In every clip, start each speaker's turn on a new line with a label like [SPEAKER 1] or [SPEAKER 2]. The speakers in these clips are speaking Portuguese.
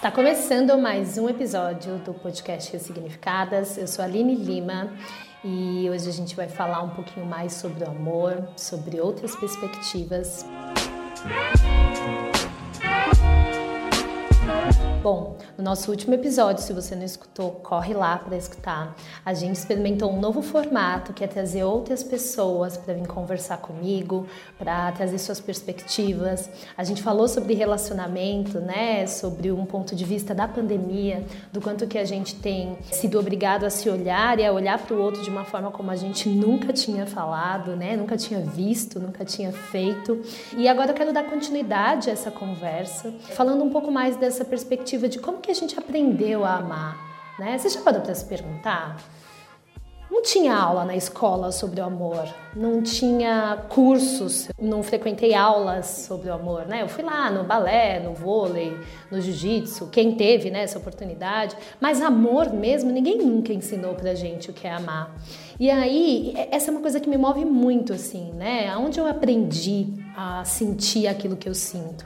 [SPEAKER 1] Está começando mais um episódio do podcast Ressignificadas. Eu sou a Aline Lima e hoje a gente vai falar um pouquinho mais sobre o amor, sobre outras perspectivas. Bom, no nosso último episódio, se você não escutou, corre lá para escutar. A gente experimentou um novo formato que é trazer outras pessoas para vir conversar comigo, para trazer suas perspectivas. A gente falou sobre relacionamento, né? Sobre um ponto de vista da pandemia, do quanto que a gente tem sido obrigado a se olhar e a olhar para o outro de uma forma como a gente nunca tinha falado, né? Nunca tinha visto, nunca tinha feito. E agora eu quero dar continuidade a essa conversa, falando um pouco mais dessa perspectiva perspectiva de como que a gente aprendeu a amar, né? Você já parou para se perguntar? Não tinha aula na escola sobre o amor, não tinha cursos, não frequentei aulas sobre o amor, né? Eu fui lá no balé, no vôlei, no jiu-jitsu, quem teve né, essa oportunidade, mas amor mesmo, ninguém nunca ensinou pra gente o que é amar. E aí, essa é uma coisa que me move muito, assim, né? Onde eu aprendi a sentir aquilo que eu sinto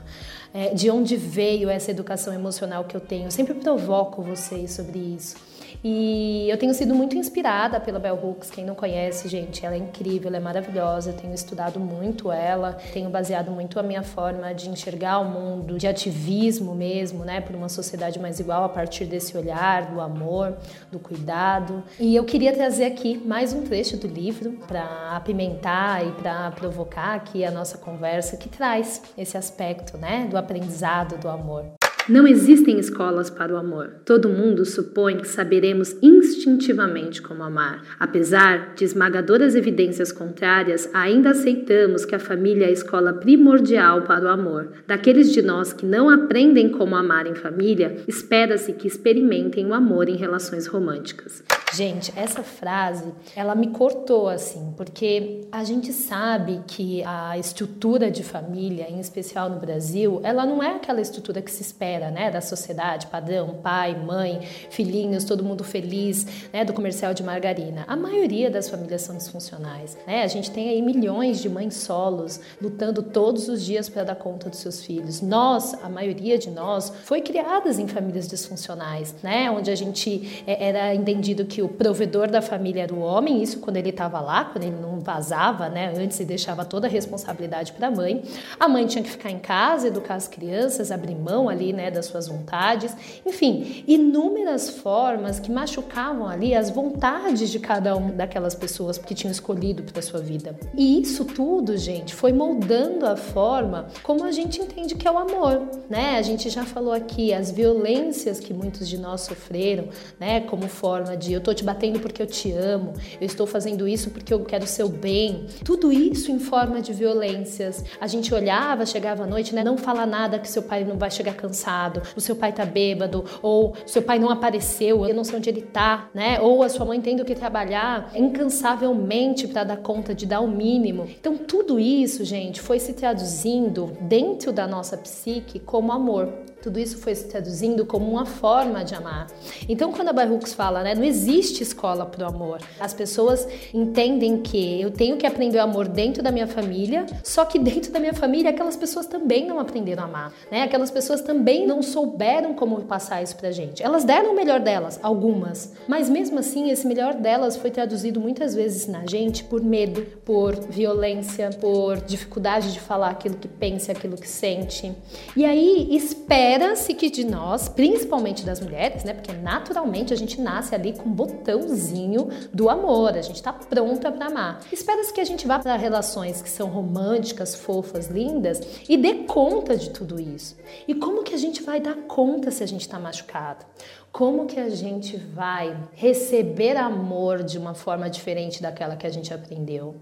[SPEAKER 1] é, de onde veio essa educação emocional que eu tenho. Eu sempre provoco vocês sobre isso. E eu tenho sido muito inspirada pela Bell Hooks. Quem não conhece, gente, ela é incrível, ela é maravilhosa. Eu tenho estudado muito ela, tenho baseado muito a minha forma de enxergar o mundo, de ativismo mesmo, né, por uma sociedade mais igual a partir desse olhar do amor, do cuidado. E eu queria trazer aqui mais um trecho do livro para apimentar e para provocar aqui a nossa conversa que traz esse aspecto, né, do aprendizado do amor. Não existem escolas para o amor. Todo mundo supõe que saberemos instintivamente como amar. Apesar de esmagadoras evidências contrárias, ainda aceitamos que a família é a escola primordial para o amor. Daqueles de nós que não aprendem como amar em família, espera-se que experimentem o amor em relações românticas. Gente, essa frase, ela me cortou assim, porque a gente sabe que a estrutura de família, em especial no Brasil, ela não é aquela estrutura que se espera, né, da sociedade, padrão, pai, mãe, filhinhos, todo mundo feliz, né, do comercial de margarina. A maioria das famílias são disfuncionais, né? A gente tem aí milhões de mães solos lutando todos os dias para dar conta dos seus filhos. Nós, a maioria de nós, foi criadas em famílias disfuncionais, né, onde a gente é, era entendido que o provedor da família era o homem, isso quando ele estava lá, quando ele não vazava, né? Antes e deixava toda a responsabilidade para a mãe. A mãe tinha que ficar em casa, educar as crianças, abrir mão ali, né, das suas vontades. Enfim, inúmeras formas que machucavam ali as vontades de cada uma daquelas pessoas que tinham escolhido para sua vida. E isso tudo, gente, foi moldando a forma como a gente entende que é o amor, né? A gente já falou aqui as violências que muitos de nós sofreram, né, como forma de eu tô te batendo porque eu te amo, eu estou fazendo isso porque eu quero o seu bem. Tudo isso em forma de violências. A gente olhava, chegava à noite, né? Não fala nada que seu pai não vai chegar cansado, o seu pai tá bêbado, ou seu pai não apareceu, eu não sei onde ele tá, né? Ou a sua mãe tendo que trabalhar incansavelmente para dar conta de dar o mínimo. Então, tudo isso, gente, foi se traduzindo dentro da nossa psique como amor. Tudo isso foi se traduzindo como uma forma de amar. Então, quando a Barrux fala, né, não existe escola para o amor. As pessoas entendem que eu tenho que aprender o amor dentro da minha família, só que dentro da minha família aquelas pessoas também não aprenderam a amar, né? Aquelas pessoas também não souberam como passar isso pra gente. Elas deram o melhor delas, algumas, mas mesmo assim esse melhor delas foi traduzido muitas vezes na gente por medo, por violência, por dificuldade de falar aquilo que pensa, aquilo que sente. E aí espera espera-se que de nós, principalmente das mulheres, né? Porque naturalmente a gente nasce ali com um botãozinho do amor, a gente tá pronta para amar. Espera-se que a gente vá para relações que são românticas, fofas, lindas e dê conta de tudo isso. E como que a gente vai dar conta se a gente está machucado? Como que a gente vai receber amor de uma forma diferente daquela que a gente aprendeu?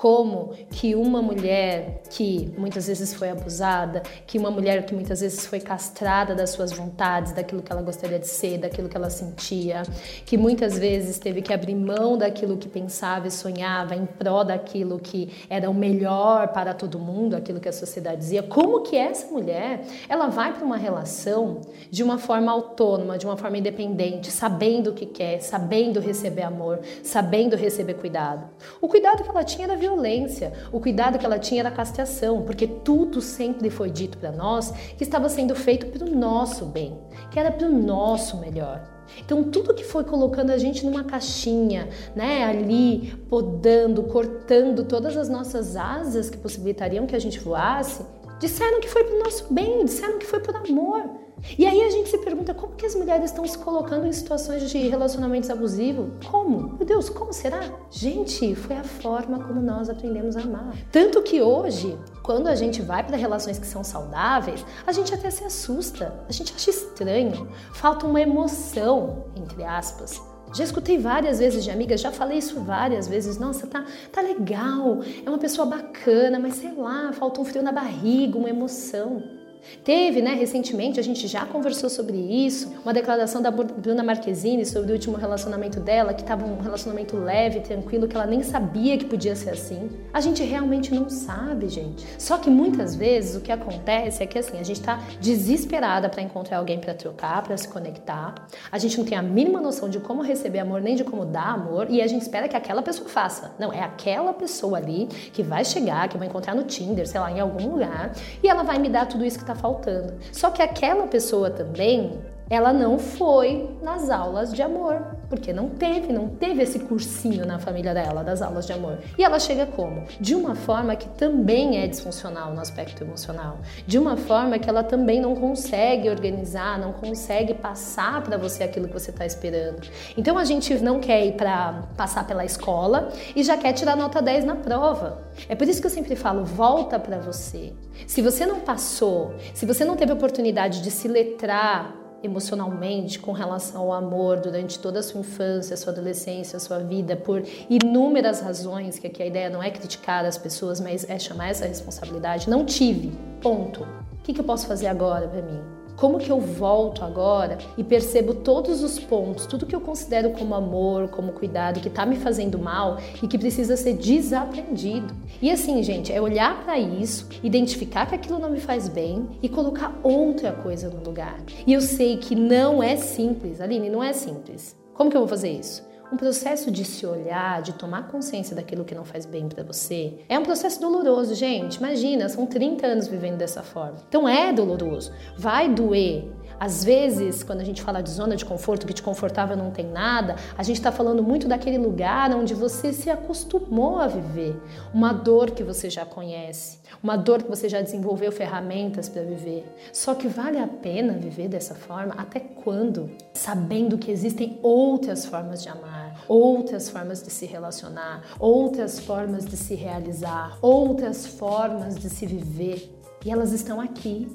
[SPEAKER 1] Como que uma mulher que muitas vezes foi abusada, que uma mulher que muitas vezes foi castrada das suas vontades, daquilo que ela gostaria de ser, daquilo que ela sentia, que muitas vezes teve que abrir mão daquilo que pensava e sonhava em prol daquilo que era o melhor para todo mundo, aquilo que a sociedade dizia, como que essa mulher, ela vai para uma relação de uma forma autônoma, de uma forma independente, sabendo o que quer, sabendo receber amor, sabendo receber cuidado. O cuidado que ela tinha era violência. O cuidado que ela tinha era a castração, porque tudo sempre foi dito para nós que estava sendo feito para o nosso bem, que era para o nosso melhor. Então, tudo que foi colocando a gente numa caixinha, né, ali, podando, cortando todas as nossas asas que possibilitariam que a gente voasse, disseram que foi para o nosso bem, disseram que foi por amor. E aí a gente se pergunta como que as mulheres estão se colocando em situações de relacionamentos abusivos? Como? Meu Deus, como será? Gente, foi a forma como nós aprendemos a amar. Tanto que hoje, quando a gente vai para relações que são saudáveis, a gente até se assusta, a gente acha estranho, falta uma emoção, entre aspas. Já escutei várias vezes de amigas, já falei isso várias vezes. Nossa, tá, tá legal, é uma pessoa bacana, mas sei lá, falta um frio na barriga, uma emoção. Teve, né, recentemente, a gente já conversou sobre isso, uma declaração da Bruna Marquezine sobre o último relacionamento dela, que estava um relacionamento leve, tranquilo, que ela nem sabia que podia ser assim. A gente realmente não sabe, gente. Só que muitas vezes o que acontece é que assim, a gente está desesperada para encontrar alguém para trocar, para se conectar. A gente não tem a mínima noção de como receber amor nem de como dar amor e a gente espera que aquela pessoa faça. Não, é aquela pessoa ali que vai chegar, que vou encontrar no Tinder, sei lá, em algum lugar, e ela vai me dar tudo isso que está faltando. Só que aquela pessoa também, ela não foi nas aulas de amor, porque não teve, não teve esse cursinho na família dela das aulas de amor. E ela chega como? De uma forma que também é disfuncional no aspecto emocional, de uma forma que ela também não consegue organizar, não consegue passar para você aquilo que você está esperando. Então a gente não quer ir para passar pela escola e já quer tirar nota 10 na prova. É por isso que eu sempre falo, volta para você. Se você não passou, se você não teve oportunidade de se letrar emocionalmente com relação ao amor durante toda a sua infância, sua adolescência, sua vida, por inúmeras razões, que aqui a ideia não é criticar as pessoas, mas é chamar essa responsabilidade. Não tive, ponto. O que, eu posso fazer agora para mim? Como que eu volto agora e percebo todos os pontos, tudo que eu considero como amor, como cuidado, que está me fazendo mal e que precisa ser desaprendido. E assim, gente, é olhar para isso, identificar que aquilo não me faz bem e colocar outra coisa no lugar. E eu sei que não é simples, Aline, não é simples. Como que eu vou fazer isso? Um processo de se olhar, de tomar consciência daquilo que não faz bem para você, é um processo doloroso, gente. Imagina, são 30 anos vivendo dessa forma. Então é doloroso. Vai doer, às vezes, quando a gente fala de zona de conforto, que te confortável não tem nada, a gente está falando muito daquele lugar onde você se acostumou a viver, uma dor que você já conhece, uma dor que você já desenvolveu ferramentas para viver. Só que vale a pena viver dessa forma? Até quando? Sabendo que existem outras formas de amar, outras formas de se relacionar, outras formas de se realizar, outras formas de se viver. E elas estão aqui.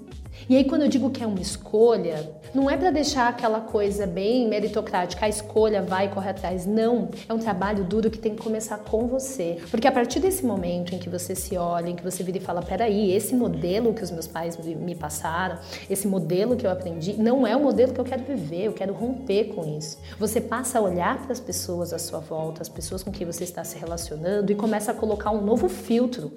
[SPEAKER 1] E aí, quando eu digo que é uma escolha, não é para deixar aquela coisa bem meritocrática, a escolha vai e corre atrás. Não. É um trabalho duro que tem que começar com você. Porque a partir desse momento em que você se olha, em que você vira e fala: peraí, esse modelo que os meus pais me passaram, esse modelo que eu aprendi, não é o modelo que eu quero viver, eu quero romper com isso. Você passa a olhar para as pessoas à sua volta, as pessoas com quem você está se relacionando e começa a colocar um novo filtro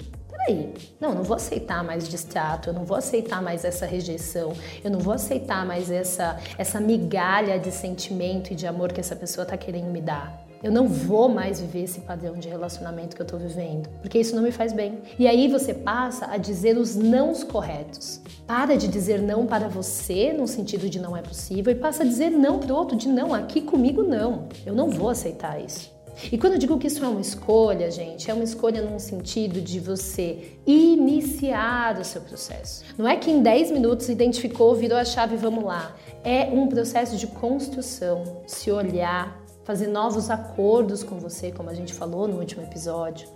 [SPEAKER 1] peraí, não, não vou aceitar mais distrato, eu não vou aceitar mais essa rejeição, eu não vou aceitar mais essa, essa migalha de sentimento e de amor que essa pessoa está querendo me dar. Eu não vou mais viver esse padrão de relacionamento que eu estou vivendo, porque isso não me faz bem. E aí você passa a dizer os nãos corretos. Para de dizer não para você, no sentido de não é possível, e passa a dizer não para o outro, de não, aqui comigo não. Eu não vou aceitar isso. E quando eu digo que isso é uma escolha, gente, é uma escolha num sentido de você iniciar o seu processo. Não é que em 10 minutos identificou, virou a chave, vamos lá. É um processo de construção, se olhar, fazer novos acordos com você, como a gente falou no último episódio.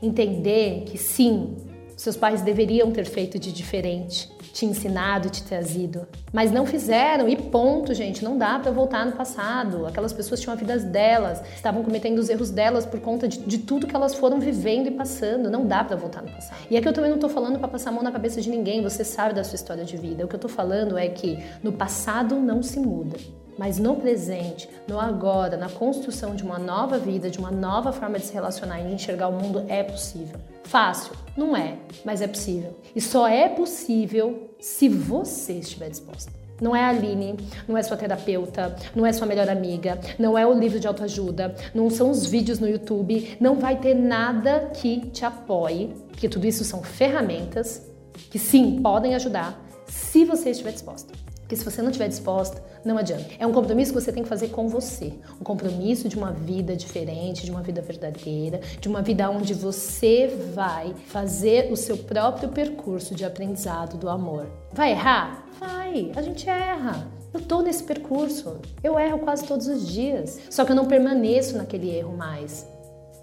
[SPEAKER 1] Entender que sim, seus pais deveriam ter feito de diferente, te ensinado, te trazido, mas não fizeram e ponto, gente, não dá para voltar no passado. Aquelas pessoas tinham a vida delas, estavam cometendo os erros delas por conta de, de tudo que elas foram vivendo e passando. Não dá para voltar no passado. E aqui eu também não tô falando para passar a mão na cabeça de ninguém, você sabe da sua história de vida. O que eu tô falando é que no passado não se muda. Mas no presente, no agora, na construção de uma nova vida, de uma nova forma de se relacionar e de enxergar o mundo é possível. Fácil? Não é, mas é possível. E só é possível se você estiver disposta. Não é a Aline, não é sua terapeuta, não é sua melhor amiga, não é o livro de autoajuda, não são os vídeos no YouTube, não vai ter nada que te apoie, porque tudo isso são ferramentas que sim podem ajudar se você estiver disposta. Porque se você não estiver disposta, não adianta. É um compromisso que você tem que fazer com você. Um compromisso de uma vida diferente, de uma vida verdadeira, de uma vida onde você vai fazer o seu próprio percurso de aprendizado do amor. Vai errar? Vai, a gente erra. Eu tô nesse percurso. Eu erro quase todos os dias. Só que eu não permaneço naquele erro mais.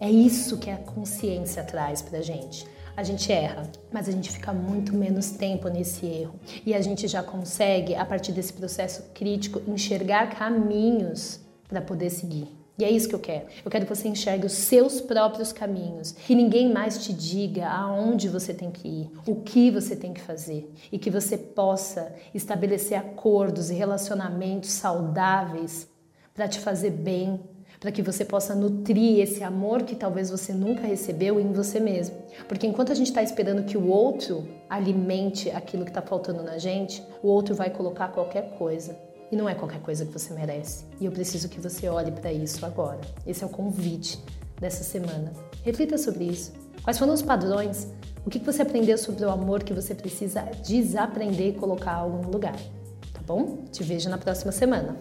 [SPEAKER 1] É isso que a consciência traz pra gente a gente erra, mas a gente fica muito menos tempo nesse erro. E a gente já consegue, a partir desse processo crítico, enxergar caminhos para poder seguir. E é isso que eu quero. Eu quero que você enxergue os seus próprios caminhos, que ninguém mais te diga aonde você tem que ir, o que você tem que fazer, e que você possa estabelecer acordos e relacionamentos saudáveis para te fazer bem, para que você possa nutrir esse amor que talvez você nunca recebeu em você mesmo. Porque enquanto a gente está esperando que o outro alimente aquilo que está faltando na gente, o outro vai colocar qualquer coisa. E não é qualquer coisa que você merece. E eu preciso que você olhe para isso agora. Esse é o convite dessa semana. Reflita sobre isso. Quais foram os padrões? O que você aprendeu sobre o amor que você precisa desaprender e colocar algo no lugar? Tá bom? Te vejo na próxima semana.